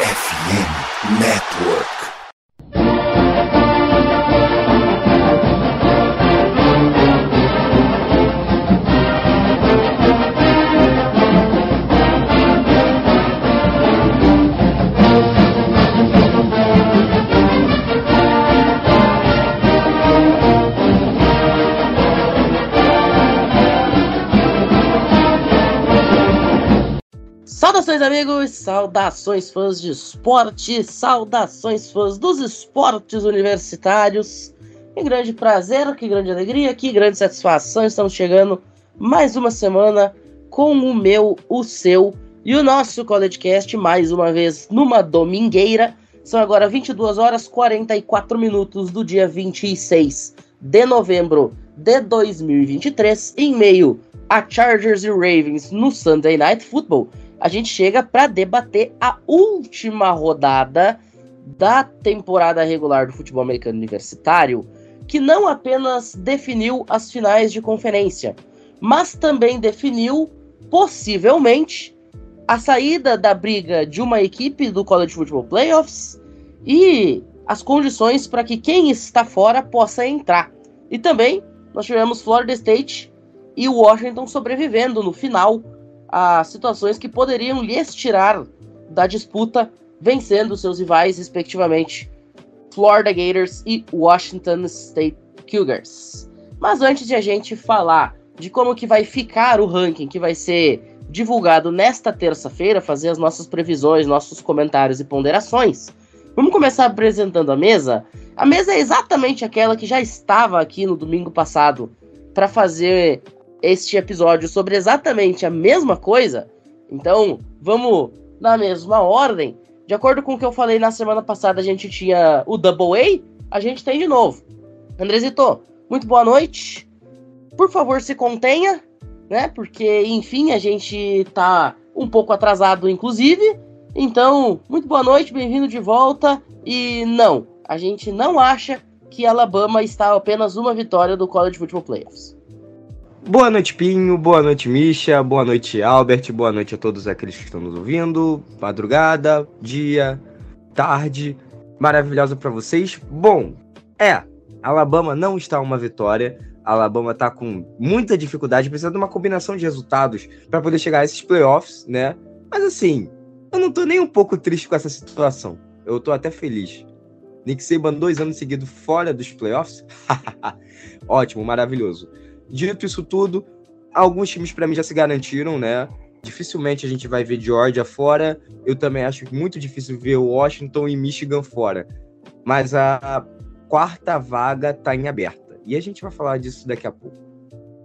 FM Network. Saudações, amigos! Saudações, fãs de esporte! Saudações, fãs dos esportes universitários! Que grande prazer, que grande alegria, que grande satisfação! Estamos chegando mais uma semana com o meu, o seu e o nosso CollegeCast, mais uma vez numa domingueira. São agora 22 horas 44 minutos do dia 26 de novembro de 2023, em meio a Chargers e Ravens no Sunday Night Football a gente chega para debater a última rodada da temporada regular do futebol americano universitário, que não apenas definiu as finais de conferência, mas também definiu possivelmente a saída da briga de uma equipe do College Football Playoffs e as condições para que quem está fora possa entrar. E também nós tivemos Florida State e Washington sobrevivendo no final a situações que poderiam lhes tirar da disputa, vencendo seus rivais, respectivamente, Florida Gators e Washington State Cougars. Mas antes de a gente falar de como que vai ficar o ranking que vai ser divulgado nesta terça-feira, fazer as nossas previsões, nossos comentários e ponderações, vamos começar apresentando a mesa. A mesa é exatamente aquela que já estava aqui no domingo passado para fazer este episódio sobre exatamente a mesma coisa, então vamos na mesma ordem. De acordo com o que eu falei na semana passada, a gente tinha o Double A, a gente tem de novo. Andrezito, muito boa noite. Por favor, se contenha, né? Porque, enfim, a gente tá um pouco atrasado, inclusive. Então, muito boa noite, bem-vindo de volta. E não, a gente não acha que Alabama está apenas uma vitória do College Football Playoffs. Boa noite, Pinho. Boa noite, Misha. Boa noite, Albert. Boa noite a todos aqueles que estão nos ouvindo. Madrugada, dia, tarde, maravilhosa para vocês. Bom, é, Alabama não está uma vitória. Alabama está com muita dificuldade, precisa de uma combinação de resultados para poder chegar a esses playoffs, né? Mas assim, eu não tô nem um pouco triste com essa situação. Eu tô até feliz. Nick Saban dois anos seguidos fora dos playoffs. Ótimo, maravilhoso. Dito isso tudo, alguns times para mim já se garantiram, né? Dificilmente a gente vai ver Georgia fora. Eu também acho muito difícil ver Washington e Michigan fora. Mas a quarta vaga está em aberta. E a gente vai falar disso daqui a pouco.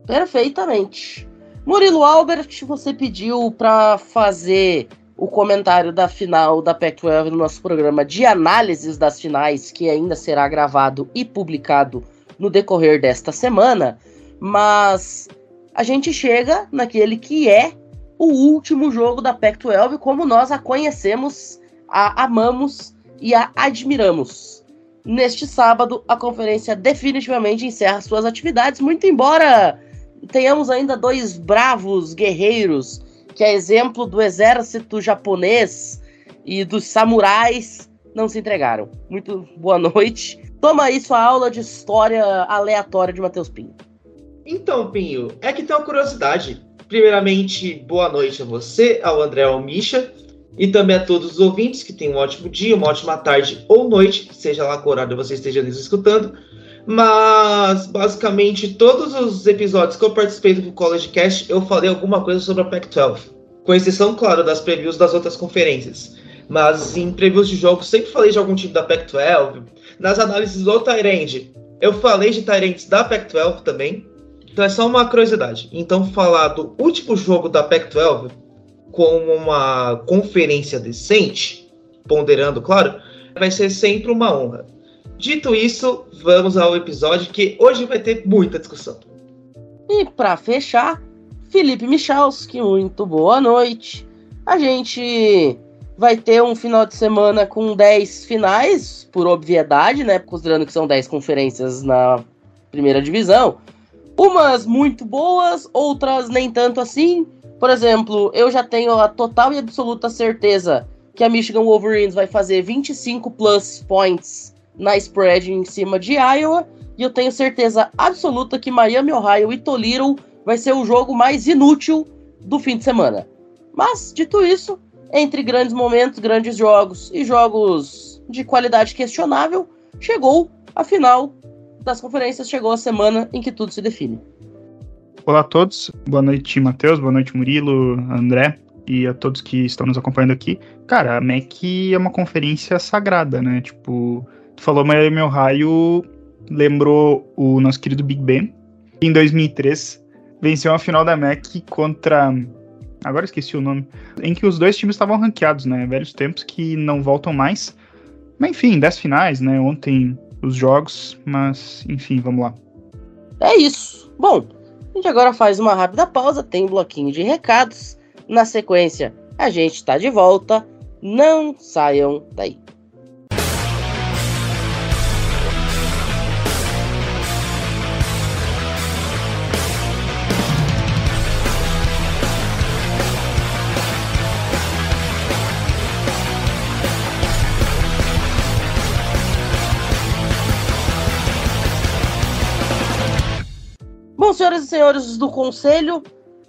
Perfeitamente. Murilo Albert, você pediu para fazer o comentário da final da Pac-12 no nosso programa de análises das finais, que ainda será gravado e publicado no decorrer desta semana mas a gente chega naquele que é o último jogo da Pac-12 como nós a conhecemos, a amamos e a admiramos. Neste sábado, a conferência definitivamente encerra suas atividades, muito embora tenhamos ainda dois bravos guerreiros, que é exemplo do exército japonês e dos samurais, não se entregaram. Muito boa noite. Toma aí sua aula de história aleatória de Matheus Pinto. Então, Pinho, é que tem uma curiosidade. Primeiramente, boa noite a você, ao André Almicha, e também a todos os ouvintes que tenham um ótimo dia, uma ótima tarde ou noite, seja lá qual horário você esteja nos escutando. Mas, basicamente, todos os episódios que eu participei do College Cast, eu falei alguma coisa sobre a Pac-12. Com exceção, claro, das previews das outras conferências. Mas em previews de jogos, sempre falei de algum time da Pac-12. Nas análises do Tyrande, eu falei de Tyrands da Pac-12 também. Então é só uma curiosidade. Então, falar do último jogo da Pac-12 como uma conferência decente, ponderando, claro, vai ser sempre uma honra. Dito isso, vamos ao episódio que hoje vai ter muita discussão. E para fechar, Felipe Michalski, muito boa noite. A gente vai ter um final de semana com 10 finais, por obviedade, né? Considerando que são 10 conferências na primeira divisão. Umas muito boas, outras nem tanto assim. Por exemplo, eu já tenho a total e absoluta certeza que a Michigan Wolverines vai fazer 25 plus points na spread em cima de Iowa. E eu tenho certeza absoluta que Miami, Ohio e Toledo vai ser o jogo mais inútil do fim de semana. Mas, dito isso, entre grandes momentos, grandes jogos e jogos de qualidade questionável, chegou a final das conferências, chegou a semana em que tudo se define. Olá a todos, boa noite Matheus, boa noite Murilo, André e a todos que estão nos acompanhando aqui. Cara, a MEC é uma conferência sagrada, né? Tipo, tu falou Miami Ohio, lembrou o nosso querido Big Ben. Em 2003, venceu a final da MEC contra. Agora esqueci o nome. Em que os dois times estavam ranqueados, né? Velhos tempos que não voltam mais. Mas enfim, 10 finais, né? Ontem os jogos, mas enfim, vamos lá. É isso. Bom, a gente agora faz uma rápida pausa, tem um bloquinho de recados. Na sequência, a gente está de volta. Não saiam daí. Bom, senhoras e senhores do Conselho,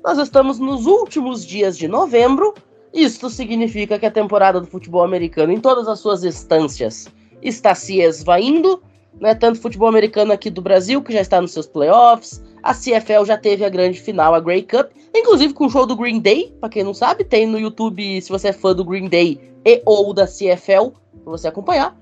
nós estamos nos últimos dias de novembro. Isto significa que a temporada do futebol americano, em todas as suas instâncias, está se esvaindo. Né? Tanto futebol americano aqui do Brasil, que já está nos seus playoffs. A CFL já teve a grande final, a Grey Cup, inclusive com o show do Green Day, para quem não sabe, tem no YouTube, se você é fã do Green Day e ou da CFL, para você acompanhar.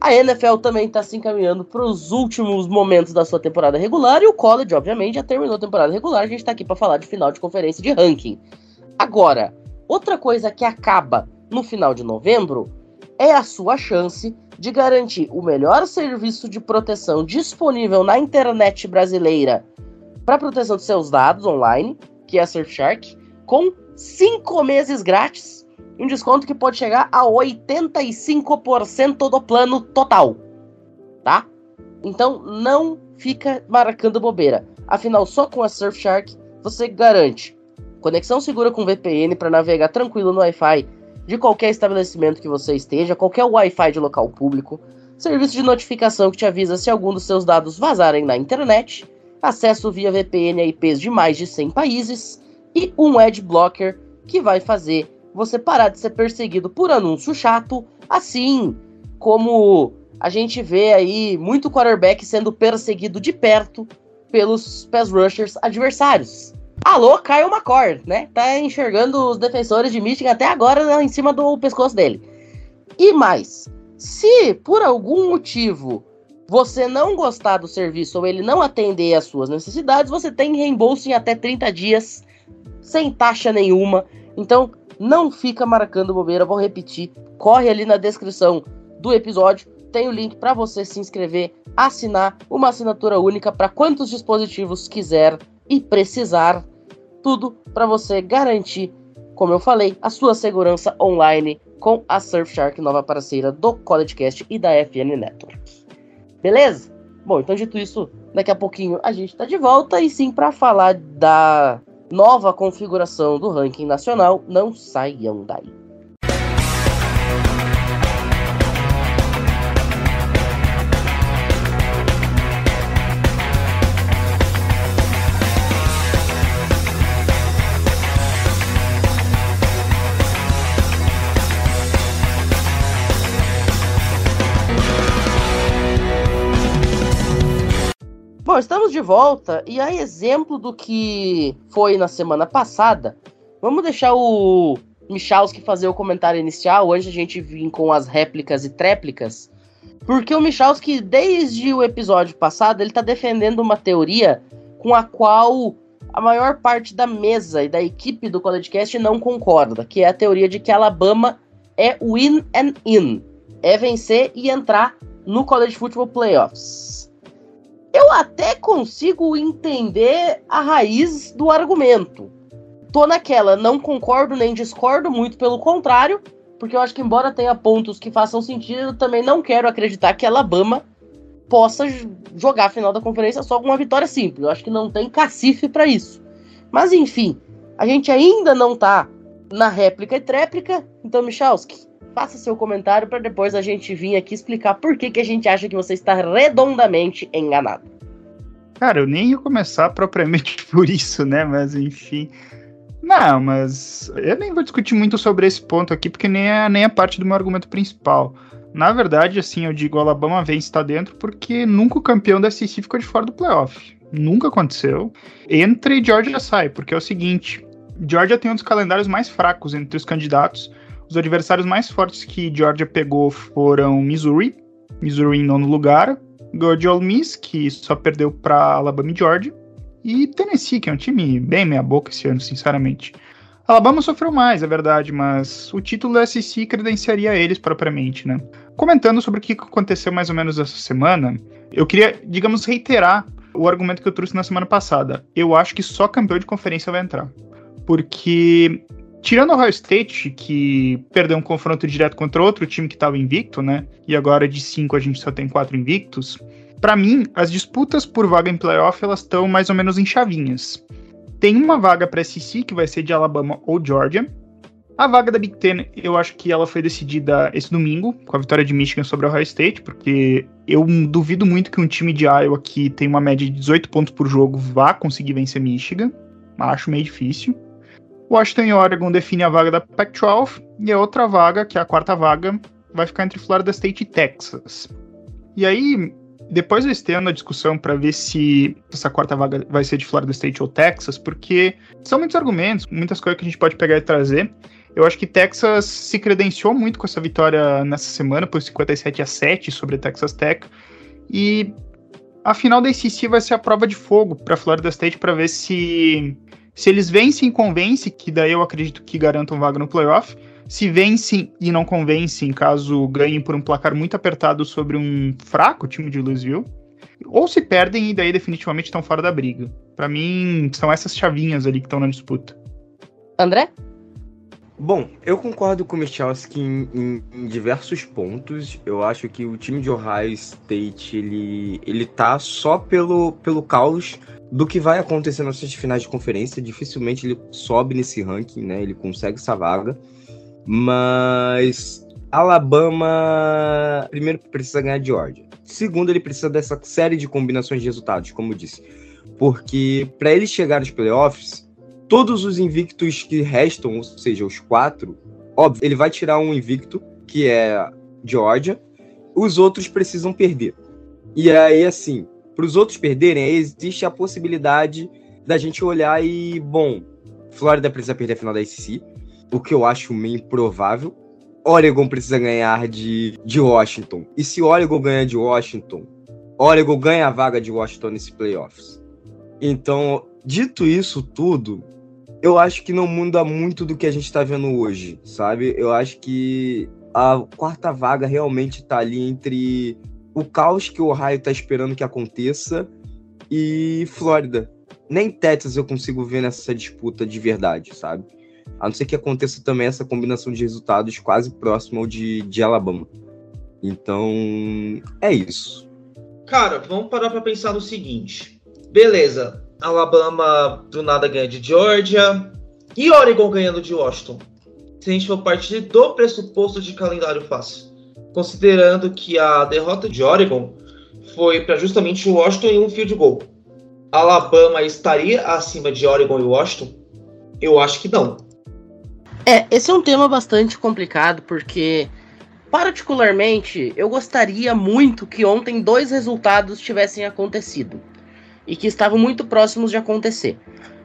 A NFL também está se encaminhando para os últimos momentos da sua temporada regular e o college, obviamente, já terminou a temporada regular. A gente está aqui para falar de final de conferência de ranking. Agora, outra coisa que acaba no final de novembro é a sua chance de garantir o melhor serviço de proteção disponível na internet brasileira para proteção de seus dados online, que é a Surfshark, com cinco meses grátis um desconto que pode chegar a 85% do plano total, tá? Então não fica marcando bobeira. Afinal, só com a Surfshark você garante conexão segura com VPN para navegar tranquilo no Wi-Fi de qualquer estabelecimento que você esteja, qualquer Wi-Fi de local público, serviço de notificação que te avisa se algum dos seus dados vazarem na internet, acesso via VPN a IPs de mais de 100 países e um ad blocker que vai fazer você parar de ser perseguido por anúncio chato, assim como a gente vê aí muito quarterback sendo perseguido de perto pelos pass rushers adversários. Alô, Kyle McCord, né? Tá enxergando os defensores de Michigan até agora né, em cima do pescoço dele. E mais, se por algum motivo você não gostar do serviço ou ele não atender às suas necessidades, você tem reembolso em até 30 dias, sem taxa nenhuma. Então, não fica marcando bobeira, vou repetir. Corre ali na descrição do episódio, tem o link para você se inscrever, assinar uma assinatura única para quantos dispositivos quiser e precisar. Tudo para você garantir, como eu falei, a sua segurança online com a Surfshark, nova parceira do CollegeCast e da FN Network. Beleza? Bom, então dito isso, daqui a pouquinho a gente está de volta e sim para falar da nova configuração do ranking nacional, não saiam daí. Estamos de volta e a exemplo do que foi na semana passada, vamos deixar o Michalski fazer o comentário inicial antes a gente vir com as réplicas e tréplicas. Porque o Michalski, desde o episódio passado, ele está defendendo uma teoria com a qual a maior parte da mesa e da equipe do CollegeCast não concorda, que é a teoria de que Alabama é win and in, é vencer e entrar no College Football Playoffs eu até consigo entender a raiz do argumento. Tô naquela, não concordo nem discordo, muito pelo contrário, porque eu acho que, embora tenha pontos que façam sentido, eu também não quero acreditar que Alabama possa jogar a final da conferência só com uma vitória simples. Eu acho que não tem cacife para isso. Mas enfim, a gente ainda não tá na réplica e tréplica, então, Michalski, faça seu comentário para depois a gente vir aqui explicar por que, que a gente acha que você está redondamente enganado. Cara, eu nem ia começar propriamente por isso, né? Mas enfim. Não, mas eu nem vou discutir muito sobre esse ponto aqui, porque nem é, nem é parte do meu argumento principal. Na verdade, assim, eu digo Alabama vem estar dentro porque nunca o campeão da SEC ficou de fora do playoff. Nunca aconteceu. Entre Georgia sai, porque é o seguinte: Georgia tem um dos calendários mais fracos entre os candidatos. Os adversários mais fortes que Georgia pegou foram Missouri, Missouri em nono lugar, Georgia Ole Miss, que só perdeu para Alabama e Georgia, e Tennessee, que é um time bem meia boca esse ano, sinceramente. Alabama sofreu mais, é verdade, mas o título da SEC credenciaria eles propriamente, né? Comentando sobre o que aconteceu mais ou menos essa semana, eu queria, digamos, reiterar o argumento que eu trouxe na semana passada. Eu acho que só campeão de conferência vai entrar. Porque, tirando o Ohio State, que perdeu um confronto direto contra outro time que estava invicto, né? E agora de cinco a gente só tem quatro invictos. Para mim, as disputas por vaga em playoff elas estão mais ou menos em chavinhas. Tem uma vaga para SEC que vai ser de Alabama ou Georgia. A vaga da Big Ten, eu acho que ela foi decidida esse domingo, com a vitória de Michigan sobre o Ohio State, porque eu duvido muito que um time de Iowa que tem uma média de 18 pontos por jogo vá conseguir vencer Michigan. Acho meio difícil. Washington e Oregon definem a vaga da Pac-12 e a outra vaga, que é a quarta vaga, vai ficar entre Florida State e Texas. E aí, depois eu estendo a discussão para ver se essa quarta vaga vai ser de Florida State ou Texas, porque são muitos argumentos, muitas coisas que a gente pode pegar e trazer. Eu acho que Texas se credenciou muito com essa vitória nessa semana, por 57 a 7 sobre Texas Tech. E a final da ACC vai ser a prova de fogo para Florida State para ver se se eles vencem e convencem, que daí eu acredito que garantam vaga no playoff, se vencem e não convencem, caso ganhem por um placar muito apertado sobre um fraco time de Louisville, ou se perdem e daí definitivamente estão fora da briga. Para mim, são essas chavinhas ali que estão na disputa. André? Bom, eu concordo com o Michalski em, em, em, diversos pontos. Eu acho que o time de Ohio State ele, ele tá só pelo, pelo caos do que vai acontecer nas finais de conferência. Dificilmente ele sobe nesse ranking, né? Ele consegue essa vaga. Mas Alabama, primeiro, precisa ganhar de Georgia. Segundo, ele precisa dessa série de combinações de resultados, como eu disse. Porque para ele chegar nos playoffs, todos os invictos que restam, ou seja, os quatro, óbvio, ele vai tirar um invicto, que é Georgia. Os outros precisam perder. E aí, assim, para os outros perderem, existe a possibilidade da gente olhar e, bom, Flórida precisa perder a final da ACC, o que eu acho meio improvável. Oregon precisa ganhar de, de Washington. E se Oregon ganhar de Washington, Oregon ganha a vaga de Washington nesse playoffs. Então, dito isso tudo, eu acho que não muda muito do que a gente está vendo hoje, sabe? Eu acho que a quarta vaga realmente está ali entre o caos que o Ohio está esperando que aconteça e Flórida. Nem Texas eu consigo ver nessa disputa de verdade, sabe? A não ser que aconteça também essa combinação de resultados quase próximo ao de, de Alabama. Então, é isso. Cara, vamos parar para pensar no seguinte. Beleza, Alabama do nada ganha de Georgia e Oregon ganhando de Washington. Se a gente for partir do pressuposto de calendário fácil, considerando que a derrota de Oregon foi para justamente Washington em um field goal. Alabama estaria acima de Oregon e Washington? Eu acho que não. É, esse é um tema bastante complicado, porque, particularmente, eu gostaria muito que ontem dois resultados tivessem acontecido e que estavam muito próximos de acontecer.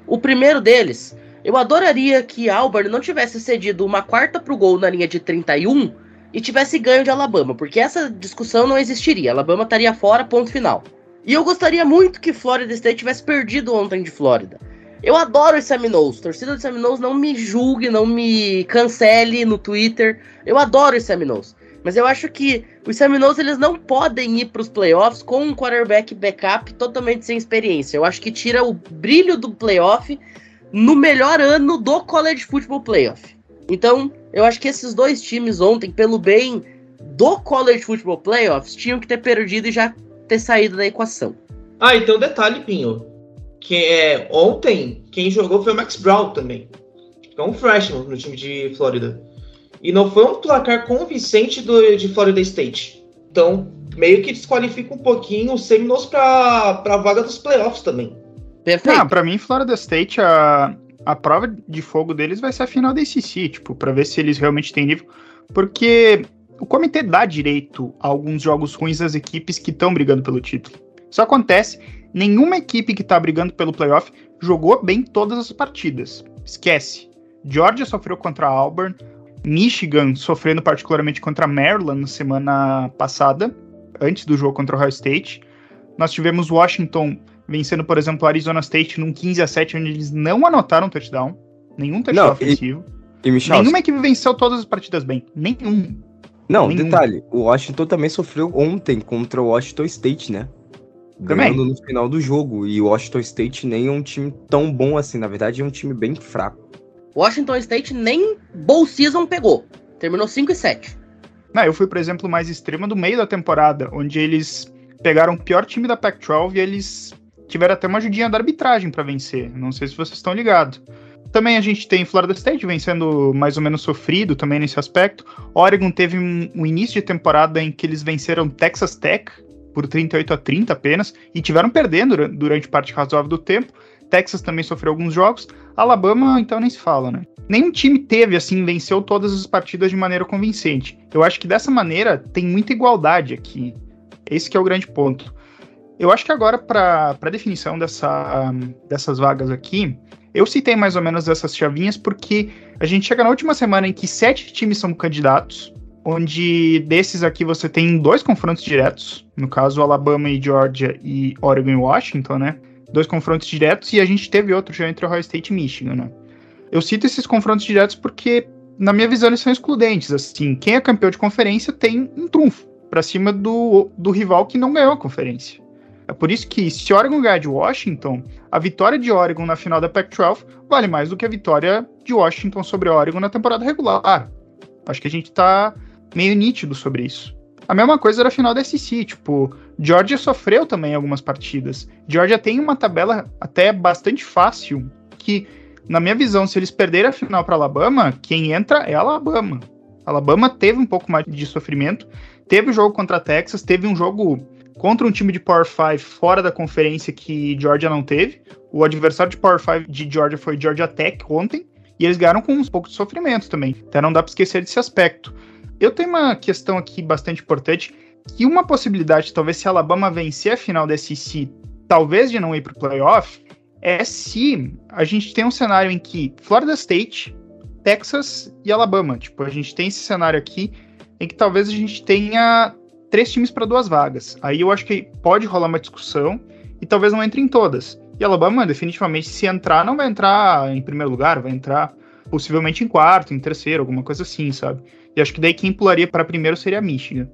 O primeiro deles, eu adoraria que Albert não tivesse cedido uma quarta pro gol na linha de 31 e tivesse ganho de Alabama, porque essa discussão não existiria. Alabama estaria fora, ponto final. E eu gostaria muito que Florida State tivesse perdido ontem de Flórida. Eu adoro os Seminoles. Torcida dos Seminoles, não me julgue, não me cancele no Twitter. Eu adoro os Seminoles. Mas eu acho que os Seminoles eles não podem ir para os playoffs com um quarterback backup totalmente sem experiência. Eu acho que tira o brilho do playoff no melhor ano do College Football Playoff. Então, eu acho que esses dois times ontem, pelo bem do College Football Playoffs, tinham que ter perdido e já ter saído da equação. Ah, então detalhe, Pinho que é, ontem, quem jogou foi o Max Brown também. É um freshman no time de Flórida. E não foi um placar convincente do, de Florida State. Então, meio que desqualifica um pouquinho os Seminoles para a vaga dos playoffs também. Perfeito. Ah, para mim, Florida State, a, a prova de fogo deles vai ser a final da ACC, tipo, para ver se eles realmente têm nível. Porque o comitê dá direito a alguns jogos ruins às equipes que estão brigando pelo título. Isso acontece, nenhuma equipe que está brigando pelo playoff jogou bem todas as partidas. Esquece. Georgia sofreu contra Auburn, Michigan sofrendo particularmente contra Maryland na semana passada, antes do jogo contra Ohio State. Nós tivemos Washington vencendo, por exemplo, Arizona State num 15 a 7 onde eles não anotaram touchdown, nenhum touchdown não, ofensivo. E, e Michel, Nenhuma equipe venceu todas as partidas bem, nenhum. Não, nenhum. detalhe, o Washington também sofreu ontem contra o Washington State, né? Ganhando também. no final do jogo. E o Washington State nem é um time tão bom assim, na verdade é um time bem fraco. Washington State nem Bowl Season pegou. Terminou 5 e 7. Não, eu fui, por exemplo, mais extrema do meio da temporada, onde eles pegaram o pior time da Pac-12 e eles tiveram até uma ajudinha da arbitragem para vencer. Não sei se vocês estão ligados. Também a gente tem Florida State vencendo mais ou menos sofrido também nesse aspecto. Oregon teve um, um início de temporada em que eles venceram Texas Tech por 38 a 30 apenas e tiveram perdendo durante parte razoável do tempo. Texas também sofreu alguns jogos. Alabama, então, nem se fala, né? Nenhum time teve, assim, venceu todas as partidas de maneira convincente. Eu acho que dessa maneira tem muita igualdade aqui. Esse que é o grande ponto. Eu acho que agora, para a definição dessa, dessas vagas aqui, eu citei mais ou menos essas chavinhas porque a gente chega na última semana em que sete times são candidatos, onde desses aqui você tem dois confrontos diretos, no caso Alabama e Georgia e Oregon e Washington, né? Dois confrontos diretos e a gente teve outro já entre Ohio State e Michigan, né? Eu cito esses confrontos diretos porque, na minha visão, eles são excludentes. Assim, quem é campeão de conferência tem um trunfo para cima do, do rival que não ganhou a conferência. É por isso que, se Oregon ganhar de Washington, a vitória de Oregon na final da Pac-12 vale mais do que a vitória de Washington sobre Oregon na temporada regular. Acho que a gente tá meio nítido sobre isso. A mesma coisa era a final da SEC, tipo, Georgia sofreu também algumas partidas. Georgia tem uma tabela até bastante fácil, que, na minha visão, se eles perderem a final para Alabama, quem entra é Alabama. Alabama teve um pouco mais de sofrimento, teve o jogo contra Texas, teve um jogo contra um time de Power 5 fora da conferência que Georgia não teve. O adversário de Power 5 de Georgia foi Georgia Tech ontem, e eles ganharam com um pouco de sofrimento também. Então não dá para esquecer desse aspecto. Eu tenho uma questão aqui bastante importante, que uma possibilidade, talvez se Alabama vencer a final da SEC, talvez de não ir para o playoff, é se a gente tem um cenário em que Florida State, Texas e Alabama, tipo, a gente tem esse cenário aqui em que talvez a gente tenha três times para duas vagas. Aí eu acho que pode rolar uma discussão e talvez não entre em todas. E Alabama, definitivamente, se entrar, não vai entrar em primeiro lugar, vai entrar possivelmente em quarto, em terceiro, alguma coisa assim, sabe? E acho que daí quem pularia para primeiro seria Michigan.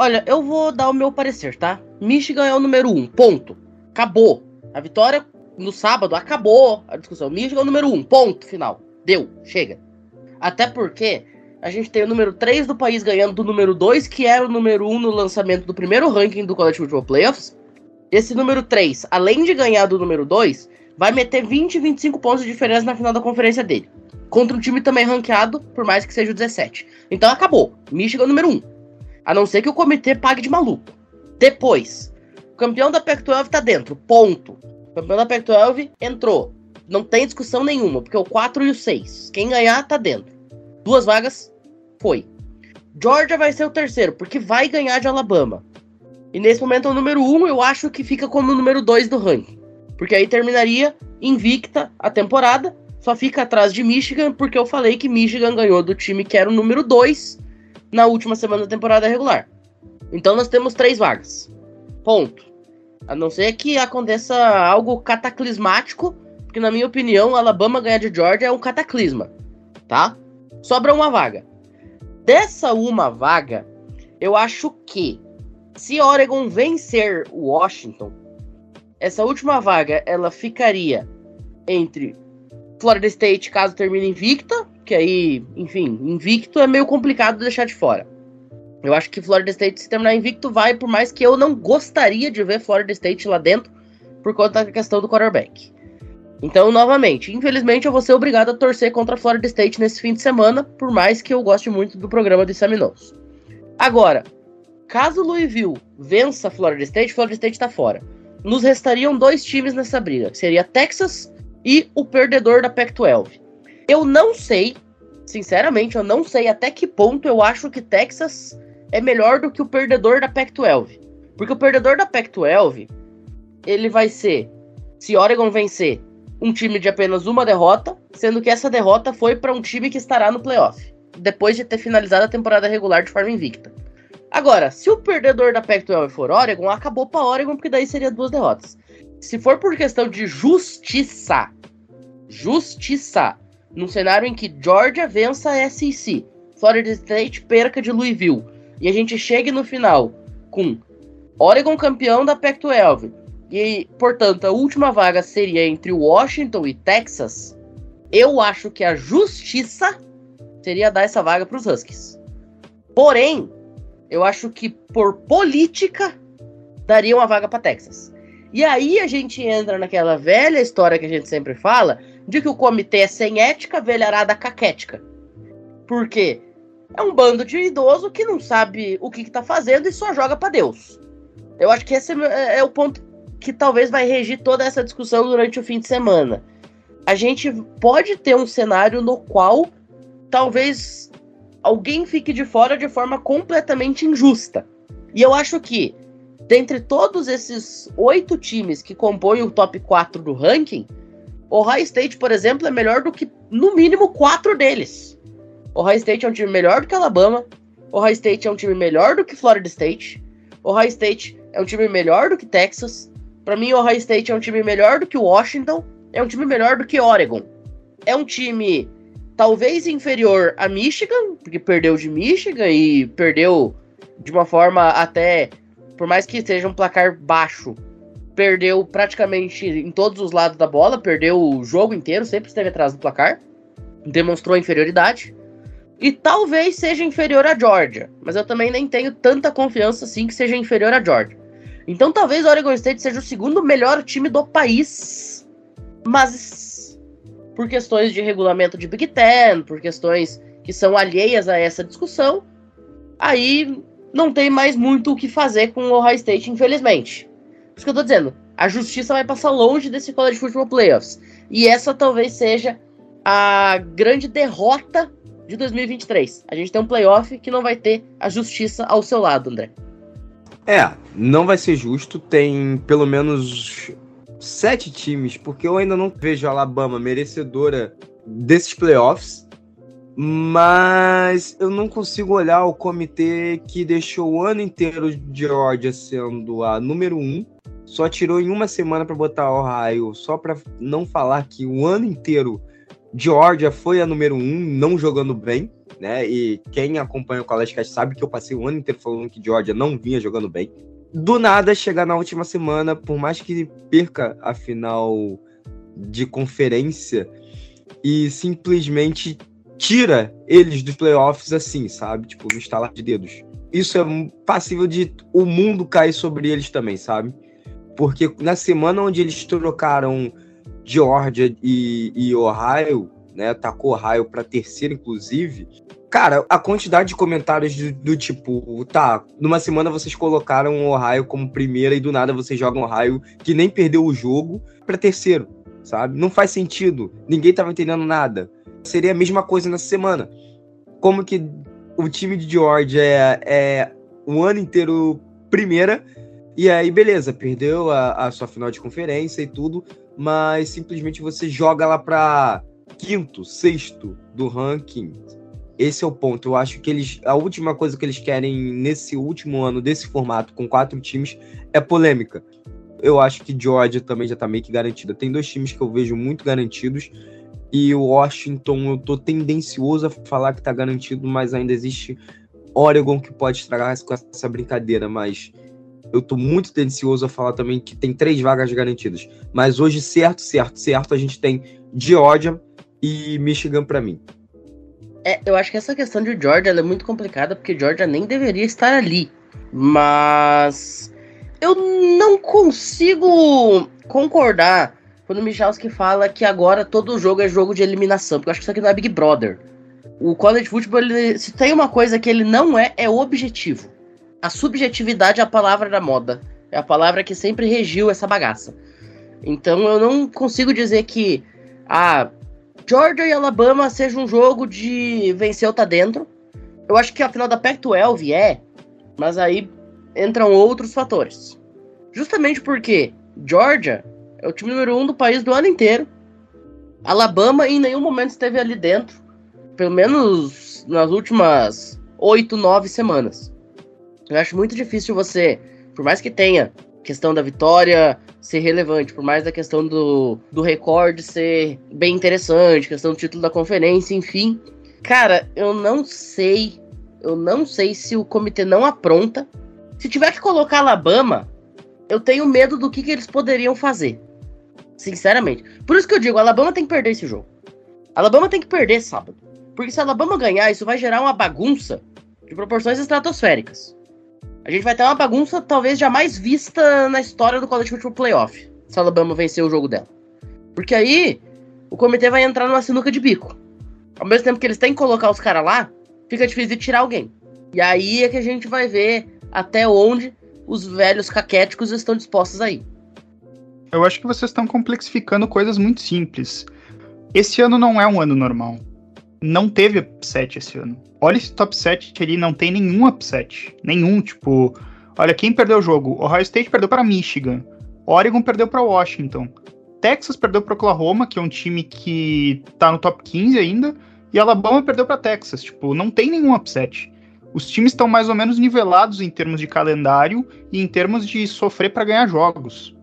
Olha, eu vou dar o meu parecer, tá? Michigan é o número um, ponto. Acabou. A vitória no sábado acabou a discussão. Michigan é o número um, ponto final. Deu, chega. Até porque a gente tem o número 3 do país ganhando do número 2, que era o número 1 no lançamento do primeiro ranking do College Football Playoffs. Esse número 3, além de ganhar do número 2, vai meter 20, 25 pontos de diferença na final da conferência dele. Contra um time também ranqueado, por mais que seja o 17. Então acabou. Michigan número 1. A não ser que o comitê pague de maluco. Depois, o campeão da Pac-12 tá dentro. Ponto. O campeão da Pac-12 entrou. Não tem discussão nenhuma, porque é o 4 e o 6. Quem ganhar tá dentro. Duas vagas foi. Georgia vai ser o terceiro, porque vai ganhar de Alabama. E nesse momento é o número um, eu acho que fica como o número dois do ranking. Porque aí terminaria invicta a temporada, só fica atrás de Michigan, porque eu falei que Michigan ganhou do time que era o número dois na última semana da temporada regular. Então nós temos três vagas. Ponto. A não ser que aconteça algo cataclismático, porque na minha opinião, Alabama ganhar de Georgia é um cataclisma, tá? Sobra uma vaga. Dessa uma vaga, eu acho que se Oregon vencer Washington, essa última vaga ela ficaria entre Florida State, caso termine invicta, que aí, enfim, invicto é meio complicado deixar de fora. Eu acho que Florida State, se terminar invicto, vai, por mais que eu não gostaria de ver Florida State lá dentro, por conta da questão do quarterback. Então, novamente, infelizmente eu vou ser obrigado a torcer contra a Florida State nesse fim de semana, por mais que eu goste muito do programa de Seminoles. Agora, caso Louisville vença a Florida State, Florida State está fora. Nos restariam dois times nessa briga, que seria Texas e o perdedor da Pac-12. Eu não sei, sinceramente, eu não sei até que ponto eu acho que Texas é melhor do que o perdedor da Pac-12. Porque o perdedor da Pac-12, ele vai ser, se Oregon vencer, um time de apenas uma derrota, sendo que essa derrota foi para um time que estará no playoff, depois de ter finalizado a temporada regular de forma invicta. Agora, se o perdedor da Pac-12 for Oregon, acabou para Oregon, porque daí seria duas derrotas. Se for por questão de justiça, justiça, num cenário em que Georgia vença a SEC, Florida State perca de Louisville, e a gente chegue no final com Oregon campeão da Pac-12 e, portanto, a última vaga seria entre Washington e Texas, eu acho que a justiça seria dar essa vaga para os Huskies. Porém, eu acho que por política daria uma vaga para Texas. E aí a gente entra naquela velha história que a gente sempre fala de que o comitê é sem ética, velharada caquética. Por quê? é um bando de idoso que não sabe o que, está fazendo e só joga para Deus. Eu acho que esse é, é o ponto que talvez vai regir toda essa discussão durante o fim de semana. A gente pode ter um cenário no qual talvez alguém fique de fora de forma completamente injusta. E eu acho que, dentre todos esses oito times que compõem o top 4 do ranking, o High State, por exemplo, é melhor do que, no mínimo, quatro deles. Ohio State é um time melhor do que Alabama. Ohio State é um time melhor do que Florida State. Ohio State é um time melhor do que Texas. Para mim, Ohio State é um time melhor do que Washington. É um time melhor do que Oregon. É um time talvez inferior a Michigan, porque perdeu de Michigan e perdeu de uma forma até, por mais que seja um placar baixo, perdeu praticamente em todos os lados da bola, perdeu o jogo inteiro, sempre esteve atrás do placar, demonstrou inferioridade e talvez seja inferior à Georgia, mas eu também nem tenho tanta confiança assim que seja inferior à Georgia. Então talvez o Oregon State seja o segundo melhor time do país, mas por questões de regulamento de Big Ten, por questões que são alheias a essa discussão, aí não tem mais muito o que fazer com o Ohio State, infelizmente. Por isso que eu tô dizendo, a justiça vai passar longe desse college football playoffs. E essa talvez seja a grande derrota de 2023. A gente tem um playoff que não vai ter a justiça ao seu lado, André. É, não vai ser justo. Tem pelo menos sete times, porque eu ainda não vejo a Alabama merecedora desses playoffs. Mas eu não consigo olhar o comitê que deixou o ano inteiro Georgia sendo a número um, só tirou em uma semana para botar Ohio, só para não falar que o ano inteiro Georgia foi a número um, não jogando bem, né? E quem acompanha o College Cast sabe que eu passei o ano inteiro falando que Georgia não vinha jogando bem. Do nada, chegar na última semana, por mais que perca a final de conferência e simplesmente tira eles dos playoffs assim, sabe? Tipo, no estalar de dedos. Isso é passível de o mundo cair sobre eles também, sabe? Porque na semana onde eles trocaram Georgia e, e Ohio, né? Tacou Ohio para terceiro, inclusive. Cara, a quantidade de comentários do, do, tipo, tá, numa semana vocês colocaram Ohio como primeira e do nada vocês jogam Ohio, que nem perdeu o jogo, para terceiro, sabe? Não faz sentido. Ninguém tava entendendo nada. Seria a mesma coisa nessa semana. Como que o time de Georgia é, é o ano inteiro primeira, e aí beleza, perdeu a, a sua final de conferência e tudo, mas simplesmente você joga lá para quinto, sexto do ranking. Esse é o ponto. Eu acho que eles. A última coisa que eles querem nesse último ano, desse formato, com quatro times, é polêmica. Eu acho que Georgia também já tá meio que garantida. Tem dois times que eu vejo muito garantidos. E o Washington, eu tô tendencioso a falar que tá garantido, mas ainda existe Oregon que pode estragar com essa brincadeira. Mas eu tô muito tendencioso a falar também que tem três vagas garantidas. Mas hoje, certo, certo, certo, a gente tem Georgia e Michigan para mim. É, eu acho que essa questão de Georgia é muito complicada, porque Georgia nem deveria estar ali. Mas eu não consigo concordar quando o Michalski fala que agora todo jogo é jogo de eliminação, porque eu acho que isso aqui não é Big Brother. O college football, ele, se tem uma coisa que ele não é, é objetivo. A subjetividade é a palavra da moda. É a palavra que sempre regiu essa bagaça. Então eu não consigo dizer que a Georgia e Alabama seja um jogo de vencer ou tá dentro. Eu acho que a final da Pac-12 é, mas aí entram outros fatores. Justamente porque Georgia é o time número um do país do ano inteiro. Alabama em nenhum momento esteve ali dentro. Pelo menos nas últimas oito, nove semanas. Eu acho muito difícil você, por mais que tenha questão da vitória ser relevante, por mais da questão do, do recorde ser bem interessante, questão do título da conferência, enfim. Cara, eu não sei, eu não sei se o comitê não apronta. Se tiver que colocar Alabama, eu tenho medo do que, que eles poderiam fazer. Sinceramente. Por isso que eu digo, Alabama tem que perder esse jogo. Alabama tem que perder sábado. Porque se Alabama ganhar, isso vai gerar uma bagunça de proporções estratosféricas. A gente vai ter uma bagunça talvez jamais vista na história do College Football Playoff, se Alabama vencer o jogo dela. Porque aí o comitê vai entrar numa sinuca de bico. Ao mesmo tempo que eles têm que colocar os caras lá, fica difícil de tirar alguém. E aí é que a gente vai ver até onde os velhos caquéticos estão dispostos a ir. Eu acho que vocês estão complexificando coisas muito simples. Esse ano não é um ano normal. Não teve upset esse ano. Olha esse top 7 ali, não tem nenhum upset. Nenhum, tipo. Olha, quem perdeu o jogo? Ohio State perdeu para Michigan. Oregon perdeu para Washington. Texas perdeu para Oklahoma, que é um time que tá no top 15 ainda. E Alabama perdeu para Texas. Tipo, não tem nenhum upset. Os times estão mais ou menos nivelados em termos de calendário e em termos de sofrer para ganhar jogos.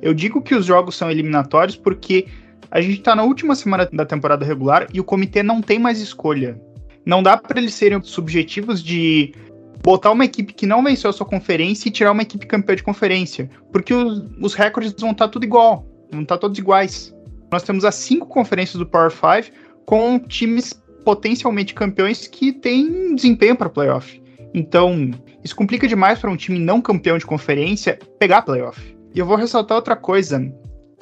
Eu digo que os jogos são eliminatórios porque a gente tá na última semana da temporada regular e o comitê não tem mais escolha. Não dá para eles serem subjetivos de botar uma equipe que não venceu a sua conferência e tirar uma equipe campeã de conferência, porque os, os recordes vão estar tá tudo igual, vão estar tá todos iguais. Nós temos as cinco conferências do Power 5 com times potencialmente campeões que têm desempenho para playoff. Então, isso complica demais para um time não campeão de conferência pegar playoff. E eu vou ressaltar outra coisa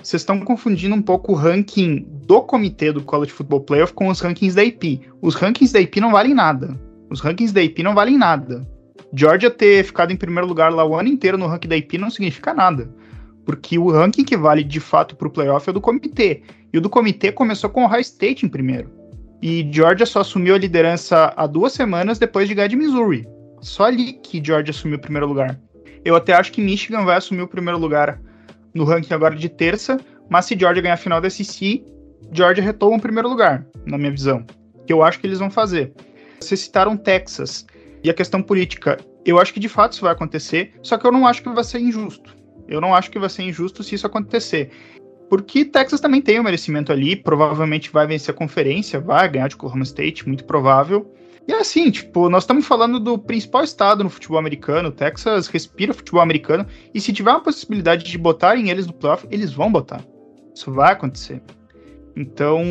vocês estão confundindo um pouco o ranking do comitê do College Football Playoff com os rankings da IP. Os rankings da IP não valem nada. Os rankings da IP não valem nada. Georgia ter ficado em primeiro lugar lá o ano inteiro no ranking da IP não significa nada. Porque o ranking que vale de fato para o playoff é o do comitê. E o do comitê começou com o High State em primeiro. E Georgia só assumiu a liderança há duas semanas depois de ganhar de Missouri. Só ali que Georgia assumiu o primeiro lugar. Eu até acho que Michigan vai assumir o primeiro lugar no ranking agora de terça, mas se Georgia ganhar a final da SEC, Georgia retoma o primeiro lugar, na minha visão. Que eu acho que eles vão fazer. Vocês citaram Texas e a questão política. Eu acho que de fato isso vai acontecer, só que eu não acho que vai ser injusto. Eu não acho que vai ser injusto se isso acontecer. Porque Texas também tem o um merecimento ali, provavelmente vai vencer a conferência, vai ganhar de Oklahoma State, muito provável. E é assim, tipo, nós estamos falando do principal estado no futebol americano, Texas respira futebol americano, e se tiver uma possibilidade de botarem eles no playoff, eles vão botar. Isso vai acontecer. Então,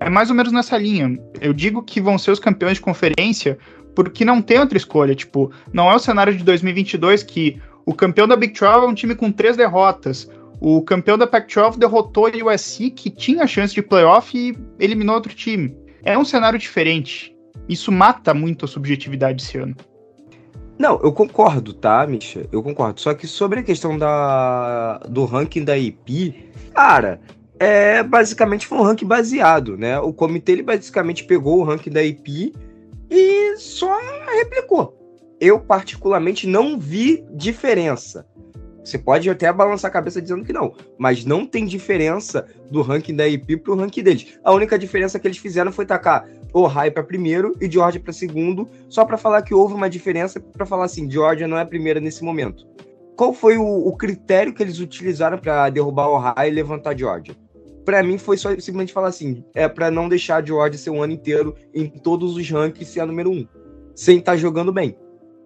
é mais ou menos nessa linha. Eu digo que vão ser os campeões de conferência porque não tem outra escolha. Tipo, não é o cenário de 2022 que o campeão da Big 12 é um time com três derrotas. O campeão da Pac-12 derrotou o USC, que tinha chance de playoff e eliminou outro time é um cenário diferente. Isso mata muito a subjetividade esse ano. Não, eu concordo, tá, Misha? Eu concordo. Só que sobre a questão da, do ranking da IP, cara, é basicamente foi um ranking baseado, né? O comitê ele basicamente pegou o ranking da IP e só replicou. Eu particularmente não vi diferença. Você pode até balançar a cabeça dizendo que não, mas não tem diferença do ranking da IP pro ranking deles. A única diferença que eles fizeram foi tacar Ohio para primeiro e Georgia para segundo, só para falar que houve uma diferença, para falar assim, Georgia não é a primeira nesse momento. Qual foi o, o critério que eles utilizaram para derrubar Ohio e levantar Georgia? Para mim foi só simplesmente falar assim, é para não deixar Georgia ser o um ano inteiro em todos os rankings ser a número um, sem estar tá jogando bem.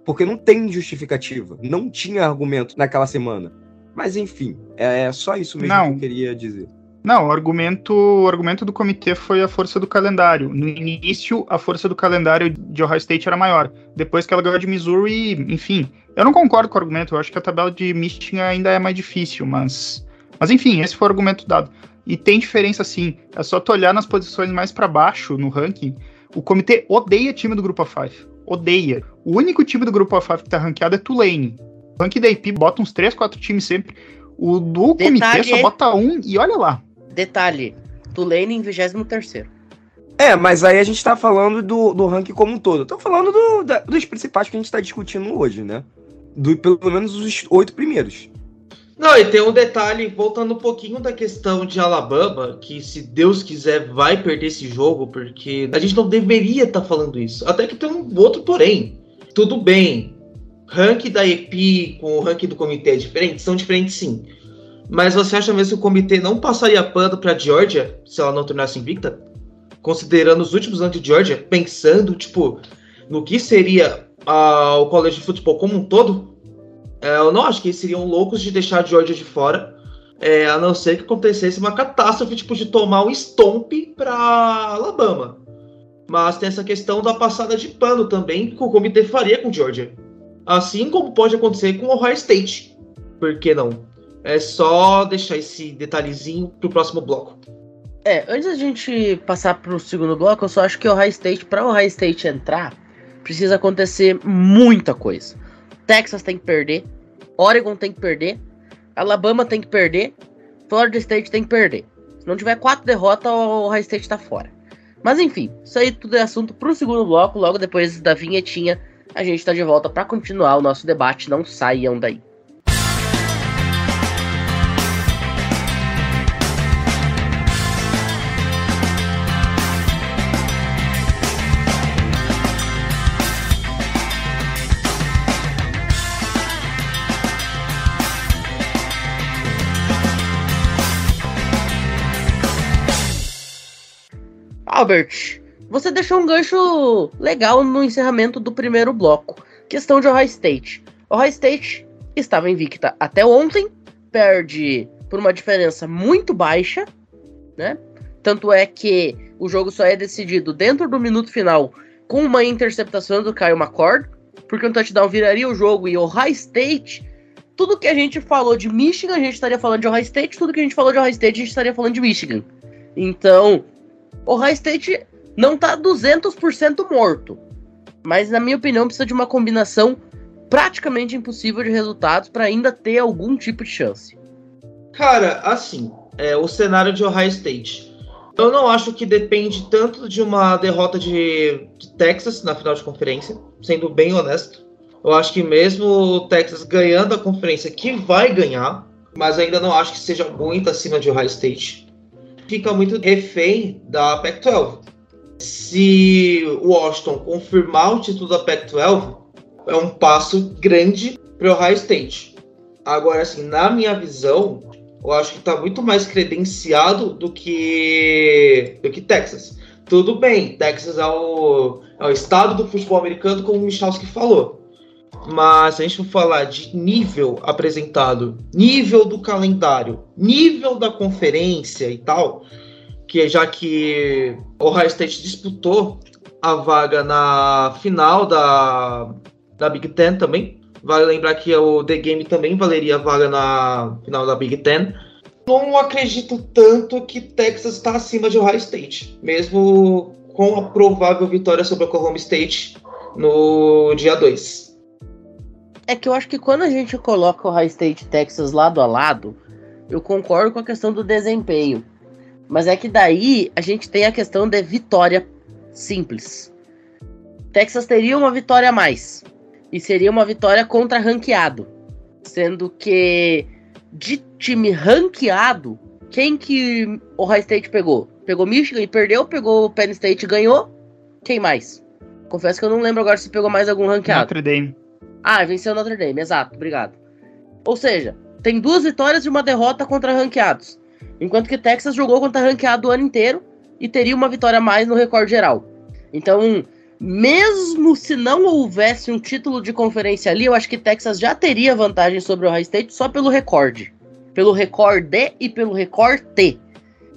Porque não tem justificativa. Não tinha argumento naquela semana. Mas enfim, é, é só isso mesmo não. que eu queria dizer. Não, o argumento, o argumento do comitê foi a força do calendário. No início, a força do calendário de Ohio State era maior. Depois que ela ganhou de Missouri, enfim. Eu não concordo com o argumento. Eu acho que a tabela de Michigan ainda é mais difícil, mas, Mas enfim, esse foi o argumento dado. E tem diferença sim. É só tu olhar nas posições mais para baixo no ranking. O comitê odeia time do Grupo A5. Odeia. O único time do Grupo A5 que tá ranqueado é Tulane. O ranking da IP bota uns 3, 4 times sempre. O do Detalhe comitê só é- bota um e olha lá. Detalhe, Tulane em 23º. É, mas aí a gente tá falando do, do ranking como um todo. Tô falando do- da- dos principais que a gente tá discutindo hoje, né? Do, pelo menos os oito primeiros. Não, e tem um detalhe, voltando um pouquinho da questão de Alabama, que se Deus quiser vai perder esse jogo, porque a gente não deveria estar falando isso. Até que tem um outro porém. Tudo bem, rank da EP com o rank do comitê é diferente? São diferentes sim. Mas você acha mesmo que o comitê não passaria pano pra Georgia se ela não tornasse invicta? Considerando os últimos anos de Georgia, pensando, tipo, no que seria o colégio de futebol como um todo? É, eu não acho que eles seriam loucos de deixar a Georgia de fora, é, a não ser que acontecesse uma catástrofe, tipo, de tomar um stomp pra Alabama. Mas tem essa questão da passada de pano também, que o comitê faria com Georgia. Assim como pode acontecer com Ohio State. Por que não? É só deixar esse detalhezinho pro próximo bloco. É, antes da gente passar pro segundo bloco, eu só acho que o Ohio State, pra Ohio State entrar, precisa acontecer muita coisa. Texas tem que perder, Oregon tem que perder, Alabama tem que perder, Florida State tem que perder. Se não tiver quatro derrotas, o Ohio State tá fora. Mas enfim, isso aí tudo é assunto pro segundo bloco, logo depois da vinhetinha, a gente tá de volta pra continuar o nosso debate, não saiam daí. Albert, você deixou um gancho legal no encerramento do primeiro bloco. Questão de Ohio State. Ohio State estava invicta até ontem, perde por uma diferença muito baixa, né? Tanto é que o jogo só é decidido dentro do minuto final com uma interceptação do Kyle McCord, porque um touchdown viraria o jogo e Ohio State. Tudo que a gente falou de Michigan, a gente estaria falando de Ohio State, tudo que a gente falou de Ohio State, a gente estaria falando de Michigan. Então, Ohio State não tá 200% morto. Mas, na minha opinião, precisa de uma combinação praticamente impossível de resultados para ainda ter algum tipo de chance. Cara, assim, é, o cenário de Ohio State. Eu não acho que depende tanto de uma derrota de, de Texas na final de conferência, sendo bem honesto. Eu acho que mesmo o Texas ganhando a conferência, que vai ganhar, mas ainda não acho que seja muito acima de Ohio State. Fica muito refém da Pac-12. Se o Washington confirmar o título da Pac-12, é um passo grande para o Ohio State. Agora, assim, na minha visão, eu acho que está muito mais credenciado do que do que Texas. Tudo bem, Texas é o, é o estado do futebol americano, como o Michalski falou. Mas se a gente for falar de nível apresentado, nível do calendário, nível da conferência e tal, que já que o Ohio State disputou a vaga na final da, da Big Ten também. Vale lembrar que o The Game também valeria a vaga na final da Big Ten. Não acredito tanto que Texas está acima de Ohio State, mesmo com a provável vitória sobre Oklahoma State no dia 2. É que eu acho que quando a gente coloca o Ohio State Texas lado a lado, eu concordo com a questão do desempenho. Mas é que daí a gente tem a questão de vitória simples. Texas teria uma vitória a mais. E seria uma vitória contra ranqueado. Sendo que de time ranqueado, quem que o Ohio State pegou? Pegou Michigan e perdeu? Pegou Penn State e ganhou? Quem mais? Confesso que eu não lembro agora se pegou mais algum ranqueado. Notre Dame. Ah, venceu Notre Dame, exato, obrigado. Ou seja, tem duas vitórias e uma derrota contra ranqueados. Enquanto que Texas jogou contra ranqueado o ano inteiro e teria uma vitória a mais no recorde geral. Então, mesmo se não houvesse um título de conferência ali, eu acho que Texas já teria vantagem sobre o Ohio State só pelo recorde. Pelo recorde e pelo recorde.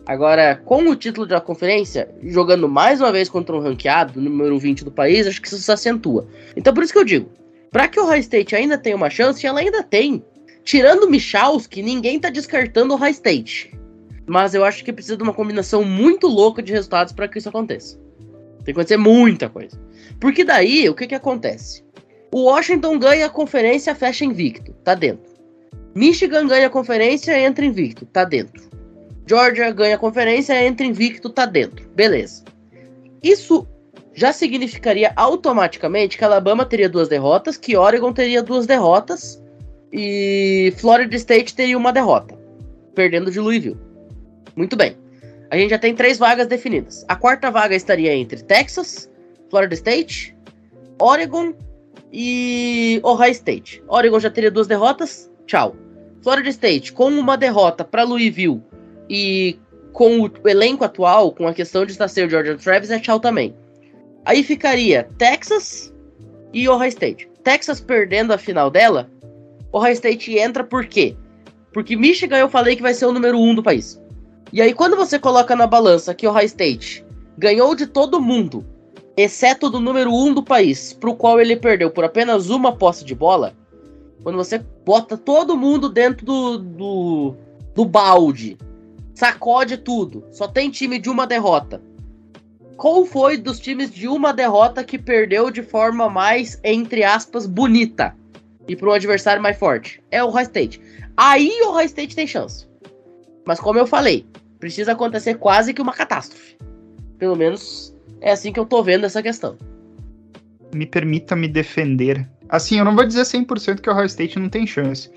Agora, com o título da conferência, jogando mais uma vez contra um ranqueado, número 20 do país, acho que isso se acentua. Então, por isso que eu digo, para que o Ohio State ainda tenha uma chance, ela ainda tem. tirando Michalski, ninguém tá descartando o High State. Mas eu acho que precisa de uma combinação muito louca de resultados para que isso aconteça. Tem que acontecer muita coisa. Porque daí, o que que acontece? O Washington ganha a conferência, fecha invicto, tá dentro. Michigan ganha a conferência, entra invicto, tá dentro. Georgia ganha a conferência, entra invicto, tá dentro. Beleza. Isso já significaria automaticamente que Alabama teria duas derrotas, que Oregon teria duas derrotas e Florida State teria uma derrota, perdendo de Louisville. Muito bem. A gente já tem três vagas definidas. A quarta vaga estaria entre Texas, Florida State, Oregon e Ohio State. Oregon já teria duas derrotas. Tchau. Florida State com uma derrota para Louisville e com o elenco atual, com a questão de estar sem o Georgia Travis, é tchau também. Aí ficaria Texas e Ohio State. Texas perdendo a final dela, Ohio State entra por quê? Porque Michigan eu falei que vai ser o número um do país. E aí quando você coloca na balança que Ohio State ganhou de todo mundo, exceto do número um do país, pro qual ele perdeu por apenas uma posse de bola, quando você bota todo mundo dentro do, do, do balde, sacode tudo, só tem time de uma derrota. Qual foi dos times de uma derrota que perdeu de forma mais, entre aspas, bonita? E para um adversário mais forte? É o High State. Aí o High State tem chance. Mas como eu falei, precisa acontecer quase que uma catástrofe. Pelo menos é assim que eu tô vendo essa questão. Me permita me defender. Assim, eu não vou dizer 100% que o Ohio State não tem chance.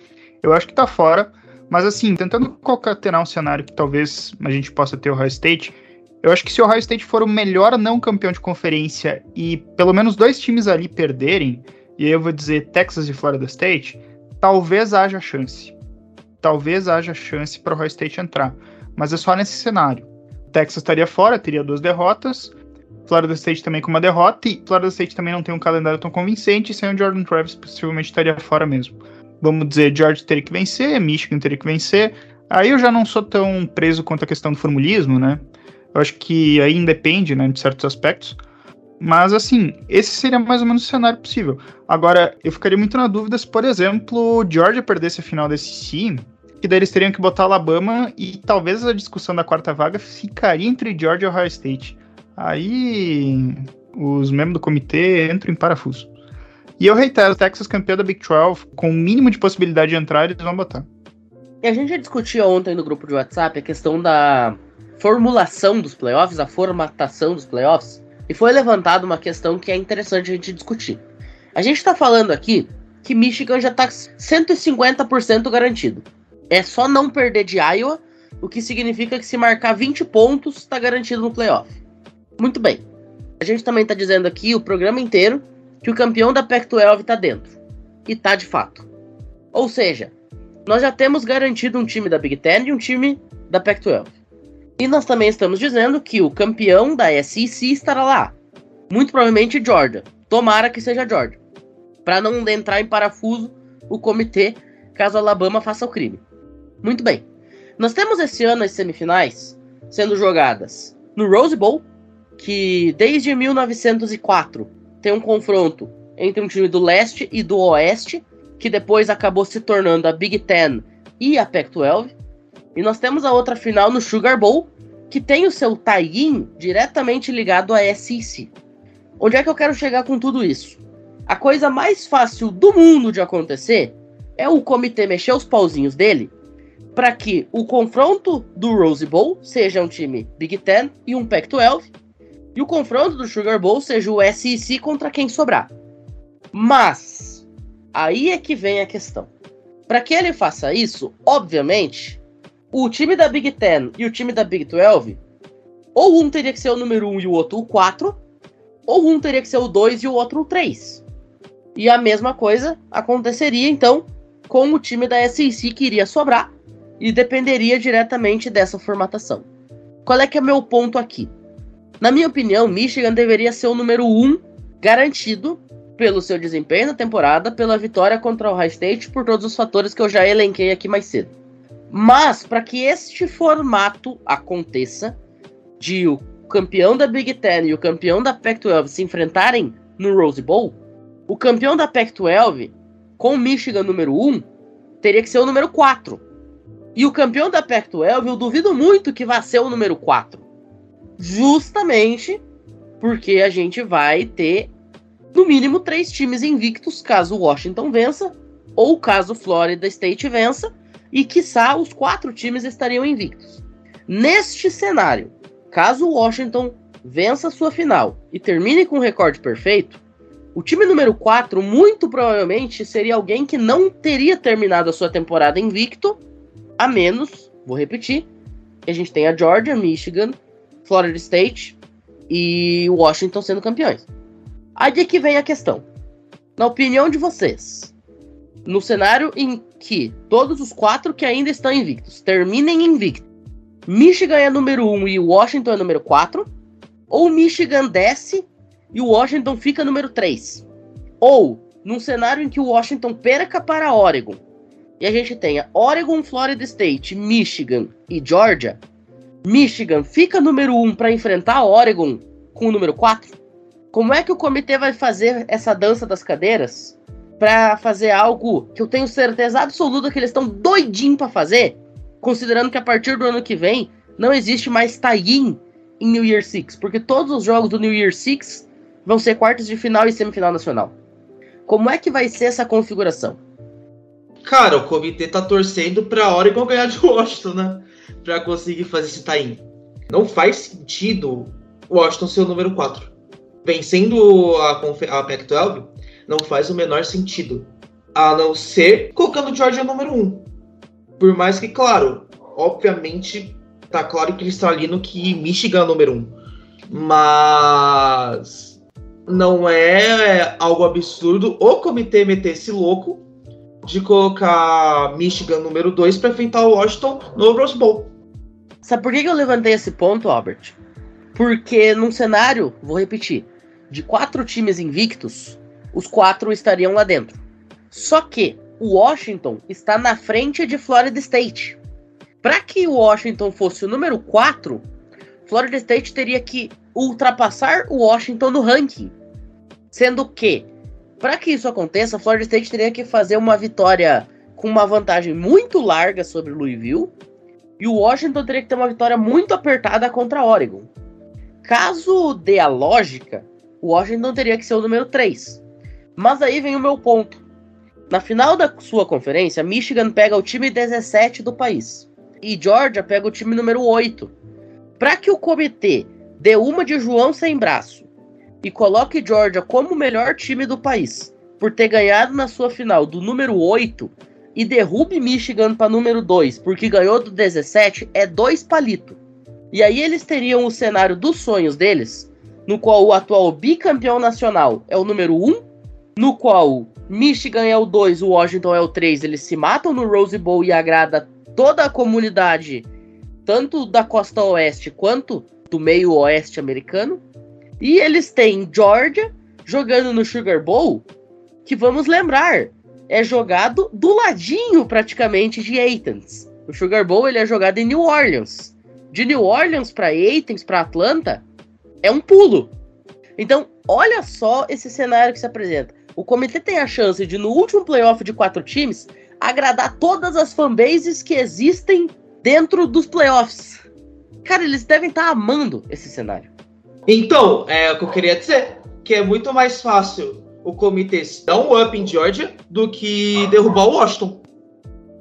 Eu acho que tá fora, mas assim, tentando concatenar um cenário que talvez a gente possa ter o Ohio State, eu acho que se o Ohio State for o melhor não campeão de conferência e pelo menos dois times ali perderem, e aí eu vou dizer Texas e Florida State, talvez haja chance. Talvez haja chance para o Ohio State entrar. Mas é só nesse cenário. Texas estaria fora, teria duas derrotas. Florida State também com uma derrota. E Florida State também não tem um calendário tão convincente. Sem o Jordan Travis, possivelmente estaria fora mesmo. Vamos dizer, Georgia teria que vencer, Michigan teria que vencer. Aí eu já não sou tão preso quanto a questão do formulismo, né? Eu acho que aí independe, né, de certos aspectos. Mas, assim, esse seria mais ou menos o cenário possível. Agora, eu ficaria muito na dúvida se, por exemplo, Georgia perdesse a final desse time, que daí eles teriam que botar Alabama e talvez a discussão da quarta vaga ficaria entre Georgia e Ohio State. Aí os membros do comitê entram em parafuso. E eu reitero, Texas campeão da Big 12, com o mínimo de possibilidade de entrar, eles vão botar. E a gente já discutiu ontem no grupo de WhatsApp a questão da formulação dos playoffs, a formatação dos playoffs, e foi levantada uma questão que é interessante a gente discutir. A gente está falando aqui que Michigan já está 150% garantido. É só não perder de Iowa, o que significa que se marcar 20 pontos, está garantido no playoff. Muito bem. A gente também está dizendo aqui o programa inteiro que o campeão da Pac-12 está dentro. E tá de fato. Ou seja, nós já temos garantido um time da Big Ten e um time da Pac-12. E nós também estamos dizendo que o campeão da SEC estará lá. Muito provavelmente Georgia. Tomara que seja Georgia. Para não entrar em parafuso o comitê caso Alabama faça o crime. Muito bem. Nós temos esse ano as semifinais sendo jogadas no Rose Bowl, que desde 1904 tem um confronto entre um time do leste e do oeste, que depois acabou se tornando a Big Ten e a Pac-12. E nós temos a outra final no Sugar Bowl, que tem o seu tie-in diretamente ligado à SEC. Onde é que eu quero chegar com tudo isso? A coisa mais fácil do mundo de acontecer é o comitê mexer os pauzinhos dele para que o confronto do Rose Bowl seja um time Big Ten e um Pac-12 e o confronto do Sugar Bowl seja o SEC contra quem sobrar. Mas aí é que vem a questão. Para que ele faça isso, obviamente, o time da Big Ten e o time da Big 12, ou um teria que ser o número 1 e o outro o 4, ou um teria que ser o 2 e o outro o 3. E a mesma coisa aconteceria então com o time da SEC que iria sobrar e dependeria diretamente dessa formatação. Qual é que é meu ponto aqui? Na minha opinião, Michigan deveria ser o número 1 garantido pelo seu desempenho na temporada, pela vitória contra o High State, por todos os fatores que eu já elenquei aqui mais cedo. Mas, para que este formato aconteça, de o campeão da Big Ten e o campeão da Pac-12 se enfrentarem no Rose Bowl, o campeão da Pac-12, com Michigan número 1, teria que ser o número 4. E o campeão da Pac-12, eu duvido muito que vá ser o número 4. Justamente porque a gente vai ter no mínimo três times invictos caso Washington vença ou caso Florida State vença e quiçá os quatro times estariam invictos. Neste cenário, caso o Washington vença sua final e termine com um recorde perfeito, o time número 4 muito provavelmente seria alguém que não teria terminado a sua temporada invicto, a menos, vou repetir, que a gente tem a Georgia, Michigan, Florida State e Washington sendo campeões. Aí é que vem a questão. Na opinião de vocês, no cenário em que todos os quatro que ainda estão invictos terminem invictos, Michigan é número 1 um e Washington é número 4, ou Michigan desce e Washington fica número 3. Ou, num cenário em que Washington perca para Oregon, e a gente tenha Oregon, Florida State, Michigan e Georgia, Michigan fica número 1 para enfrentar Oregon com o número 4? Como é que o comitê vai fazer essa dança das cadeiras para fazer algo que eu tenho certeza absoluta que eles estão doidinhos para fazer, considerando que a partir do ano que vem não existe mais tie-in em New Year Six, porque todos os jogos do New Year Six vão ser quartos de final e semifinal nacional. Como é que vai ser essa configuração? Cara, o comitê tá torcendo pra Oregon ganhar de Washington, né? Pra conseguir fazer esse tie-in. Não faz sentido Washington ser o número 4. Vencendo a, a Pac-12 não faz o menor sentido. A não ser colocando o Georgia número 1. Por mais que, claro, obviamente, tá claro que eles estão ali no que Michigan é número 1. Mas não é algo absurdo o comitê meter esse louco de colocar Michigan número 2 para enfrentar o Washington no Rose Bowl. Sabe por que eu levantei esse ponto, Albert? Porque num cenário, vou repetir, de quatro times invictos, os quatro estariam lá dentro. Só que o Washington está na frente de Florida State. Para que o Washington fosse o número 4, Florida State teria que ultrapassar o Washington no ranking. Sendo que, para que isso aconteça, Florida State teria que fazer uma vitória com uma vantagem muito larga sobre Louisville, e o Washington teria que ter uma vitória muito apertada contra Oregon. Caso dê a lógica, o Washington teria que ser o número 3. Mas aí vem o meu ponto. Na final da sua conferência, Michigan pega o time 17 do país e Georgia pega o time número 8. Para que o comitê dê uma de João sem braço e coloque Georgia como o melhor time do país, por ter ganhado na sua final do número 8 e derrube Michigan para número 2, porque ganhou do 17, é dois palito. E aí eles teriam o cenário dos sonhos deles, no qual o atual bicampeão nacional é o número 1, no qual Michigan é o 2, o Washington é o 3, eles se matam no Rose Bowl e agrada toda a comunidade, tanto da costa oeste quanto do meio oeste americano. E eles têm Georgia jogando no Sugar Bowl, que vamos lembrar, é jogado do ladinho praticamente de Athens. O Sugar Bowl ele é jogado em New Orleans. De New Orleans para Athens, para Atlanta, é um pulo. Então, olha só esse cenário que se apresenta. O comitê tem a chance de, no último playoff de quatro times, agradar todas as fanbases que existem dentro dos playoffs. Cara, eles devem estar tá amando esse cenário. Então, é o que eu queria dizer, que é muito mais fácil o comitê dar um up em Georgia do que derrubar o Washington.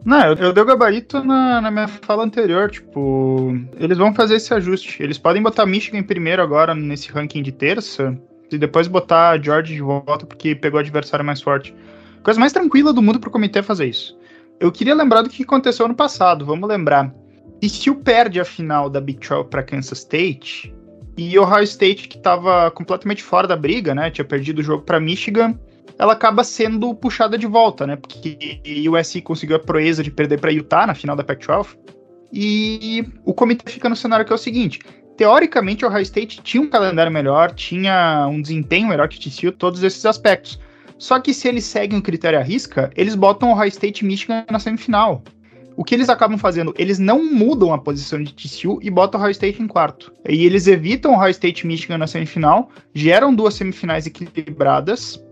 Não, eu, eu dei o gabarito na, na, minha fala anterior, tipo, eles vão fazer esse ajuste. Eles podem botar Michigan em primeiro agora nesse ranking de terça, e depois botar Georgia de volta porque pegou o adversário mais forte. Coisa mais tranquila do mundo pro comitê fazer isso. Eu queria lembrar do que aconteceu ano passado, vamos lembrar. E se o perde a final da Big 12 para Kansas State, e Ohio State, que estava completamente fora da briga, né? Tinha perdido o jogo para Michigan, ela acaba sendo puxada de volta, né? Porque o USC conseguiu a proeza de perder para Utah na final da Pac-12. E o comitê fica no cenário que é o seguinte: teoricamente, o Ohio State tinha um calendário melhor, tinha um desempenho melhor que TCU, todos esses aspectos. Só que se eles seguem o critério à risca, eles botam o Ohio State Michigan na semifinal o que eles acabam fazendo? Eles não mudam a posição de TCU e botam o Ohio State em quarto. E eles evitam o Ohio State Michigan na semifinal, geram duas semifinais equilibradas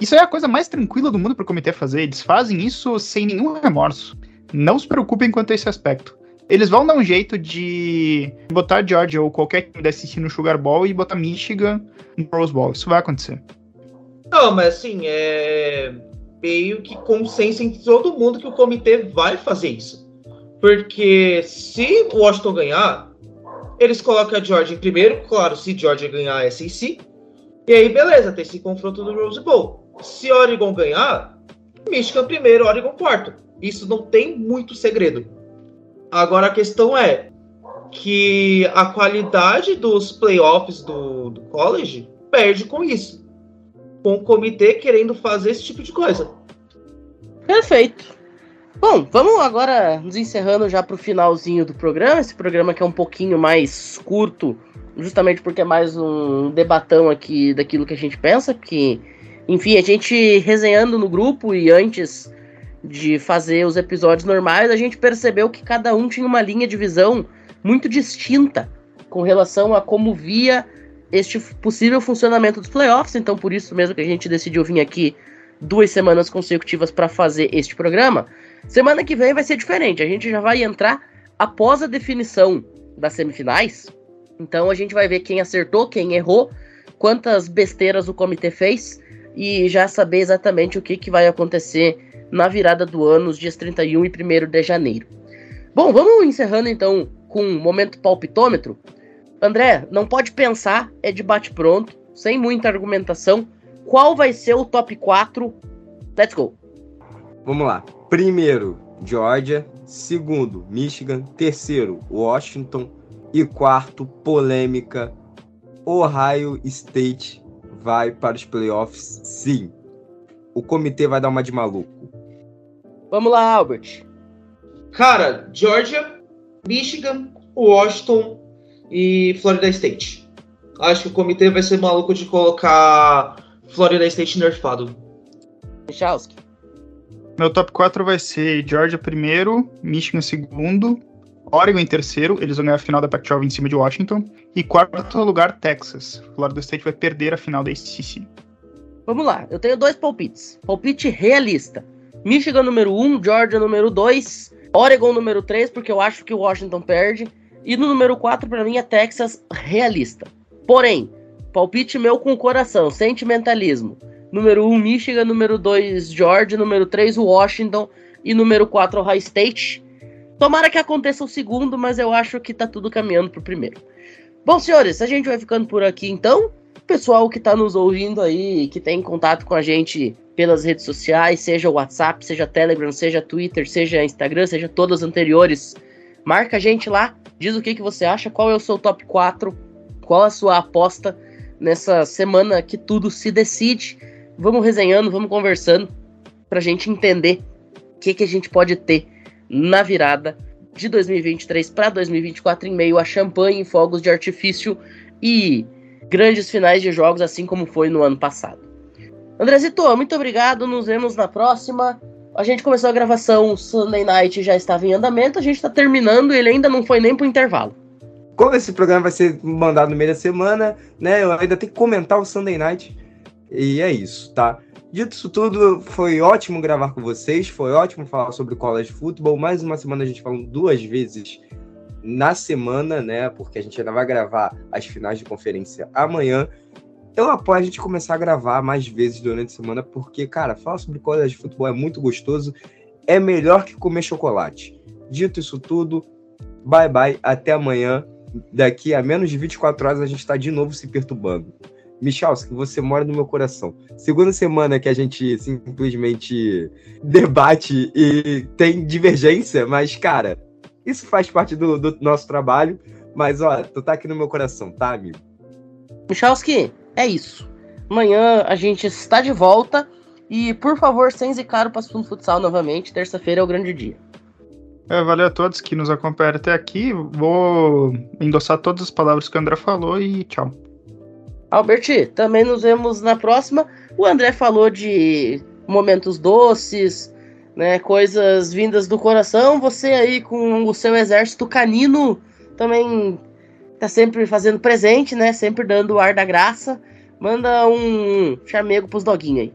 Isso é a coisa mais tranquila do mundo para o comitê fazer. Eles fazem isso sem nenhum remorso. Não se preocupem quanto a esse aspecto. Eles vão dar um jeito de botar Georgia ou qualquer time da SEC no Sugar Bowl e botar Michigan no Rose Bowl. Isso vai acontecer. Não, mas assim, é meio que consenso em todo mundo que o comitê vai fazer isso. Porque se o Washington ganhar, eles colocam a Georgia em primeiro, claro, se Georgia ganhar a SEC, e aí beleza, tem esse confronto no Rose Bowl. Se Oregon ganhar, Michigan primeiro, Oregon quarto. Isso não tem muito segredo. Agora a questão é que a qualidade dos playoffs do, do college perde com isso. Com o comitê querendo fazer esse tipo de coisa. Perfeito. Bom, vamos agora nos encerrando já para o finalzinho do programa. Esse programa que é um pouquinho mais curto, justamente porque é mais um debatão aqui daquilo que a gente pensa, que, enfim, a gente resenhando no grupo e antes de fazer os episódios normais, a gente percebeu que cada um tinha uma linha de visão muito distinta com relação a como via este possível funcionamento dos playoffs. Então, por isso mesmo que a gente decidiu vir aqui duas semanas consecutivas para fazer este programa. Semana que vem vai ser diferente. A gente já vai entrar após a definição das semifinais. Então a gente vai ver quem acertou, quem errou, quantas besteiras o comitê fez e já saber exatamente o que, que vai acontecer na virada do ano, os dias 31 e 1 de janeiro. Bom, vamos encerrando então com um momento palpitômetro. André, não pode pensar, é de bate-pronto, sem muita argumentação. Qual vai ser o top 4? Let's go. Vamos lá. Primeiro, Georgia. Segundo, Michigan. Terceiro, Washington. E quarto, polêmica. Ohio State vai para os playoffs, sim. O comitê vai dar uma de maluco. Vamos lá, Albert. Cara, Georgia, Michigan, Washington e Florida State. Acho que o comitê vai ser maluco de colocar Florida State nerfado. Michalski. Meu top 4 vai ser Georgia primeiro, Michigan segundo, Oregon em terceiro, eles vão ganhar a final da Pac-12 em cima de Washington, e quarto lugar, Texas. Florida State vai perder a final da ACC. Vamos lá, eu tenho dois palpites. Palpite realista. Michigan número 1, um, Georgia número 2, Oregon número 3, porque eu acho que o Washington perde, e no número 4 para mim é Texas realista. Porém, palpite meu com o coração, sentimentalismo. Número 1, Michigan. Número 2, Georgia. Número 3, Washington. E número 4, Ohio State. Tomara que aconteça o segundo, mas eu acho que tá tudo caminhando pro primeiro. Bom, senhores, a gente vai ficando por aqui então. Pessoal que tá nos ouvindo aí, que tem contato com a gente pelas redes sociais, seja WhatsApp, seja Telegram, seja Twitter, seja Instagram, seja todas as anteriores, marca a gente lá, diz o que, que você acha, qual é o seu top 4, qual a sua aposta nessa semana que tudo se decide. Vamos resenhando, vamos conversando pra gente entender o que, que a gente pode ter na virada de 2023 para 2024 em meio a champanhe, fogos de artifício e grandes finais de jogos, assim como foi no ano passado. Andrezito, muito obrigado, nos vemos na próxima. A gente começou a gravação, o Sunday Night já estava em andamento, a gente está terminando, ele ainda não foi nem pro intervalo. Como esse programa vai ser mandado no meio da semana, né? Eu ainda tenho que comentar o Sunday Night. E é isso, tá? Dito isso tudo, foi ótimo gravar com vocês, foi ótimo falar sobre college football. Mais uma semana a gente falando duas vezes na semana, né? Porque a gente ainda vai gravar as finais de conferência amanhã. Eu apoio a gente começar a gravar mais vezes durante a semana, porque, cara, falar sobre college football é muito gostoso. É melhor que comer chocolate. Dito isso tudo, bye bye, até amanhã. Daqui a menos de 24 horas a gente está de novo se perturbando. Michalski, você mora no meu coração. Segunda semana que a gente simplesmente debate e tem divergência, mas, cara, isso faz parte do, do nosso trabalho. Mas, ó, tu tá aqui no meu coração, tá, amigo? Michalski, é isso. Amanhã a gente está de volta. E, por favor, sem zicar o Passo Futsal novamente. Terça-feira é o grande dia. É, valeu a todos que nos acompanharam até aqui. Vou endossar todas as palavras que o André falou e tchau. Alberti, também nos vemos na próxima. O André falou de momentos doces, né, coisas vindas do coração. Você aí com o seu exército canino também tá sempre fazendo presente, né? Sempre dando o ar da graça. Manda um chamego pros doguinhos aí.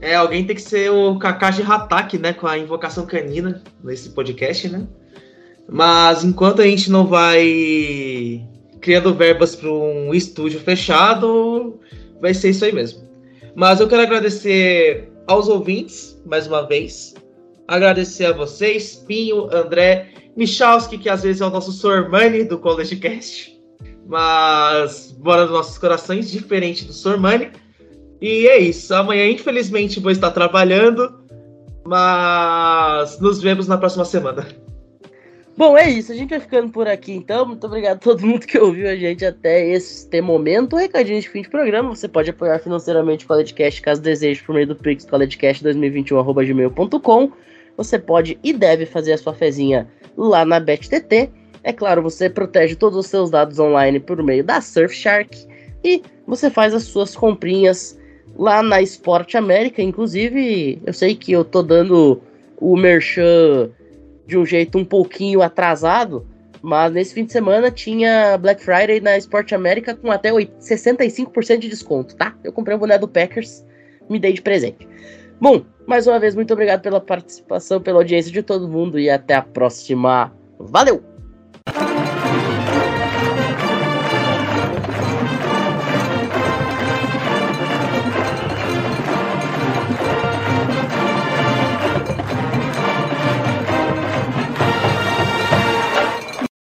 É, alguém tem que ser o Kakashi Hatake, né? Com a invocação canina nesse podcast, né? Mas enquanto a gente não vai criando verbas para um estúdio fechado, vai ser isso aí mesmo. Mas eu quero agradecer aos ouvintes, mais uma vez. Agradecer a vocês, Pinho, André, Michalski, que às vezes é o nosso Sormani do College Cast. Mas bora nos nossos corações, diferente do Sormani. E é isso. Amanhã, infelizmente, vou estar trabalhando. Mas nos vemos na próxima semana. Bom, é isso. A gente vai ficando por aqui então. Muito obrigado a todo mundo que ouviu a gente até este momento. Um recadinho de fim de programa. Você pode apoiar financeiramente o CollegeCast caso deseje por meio do Pix CollegeCast2021.gmail.com. Você pode e deve fazer a sua fezinha lá na BetTT. É claro, você protege todos os seus dados online por meio da Surfshark. E você faz as suas comprinhas lá na Sport América. Inclusive, eu sei que eu tô dando o merchan de um jeito um pouquinho atrasado, mas nesse fim de semana tinha Black Friday na Sport América com até 65% de desconto, tá? Eu comprei um boné do Packers, me dei de presente. Bom, mais uma vez, muito obrigado pela participação, pela audiência de todo mundo e até a próxima. Valeu!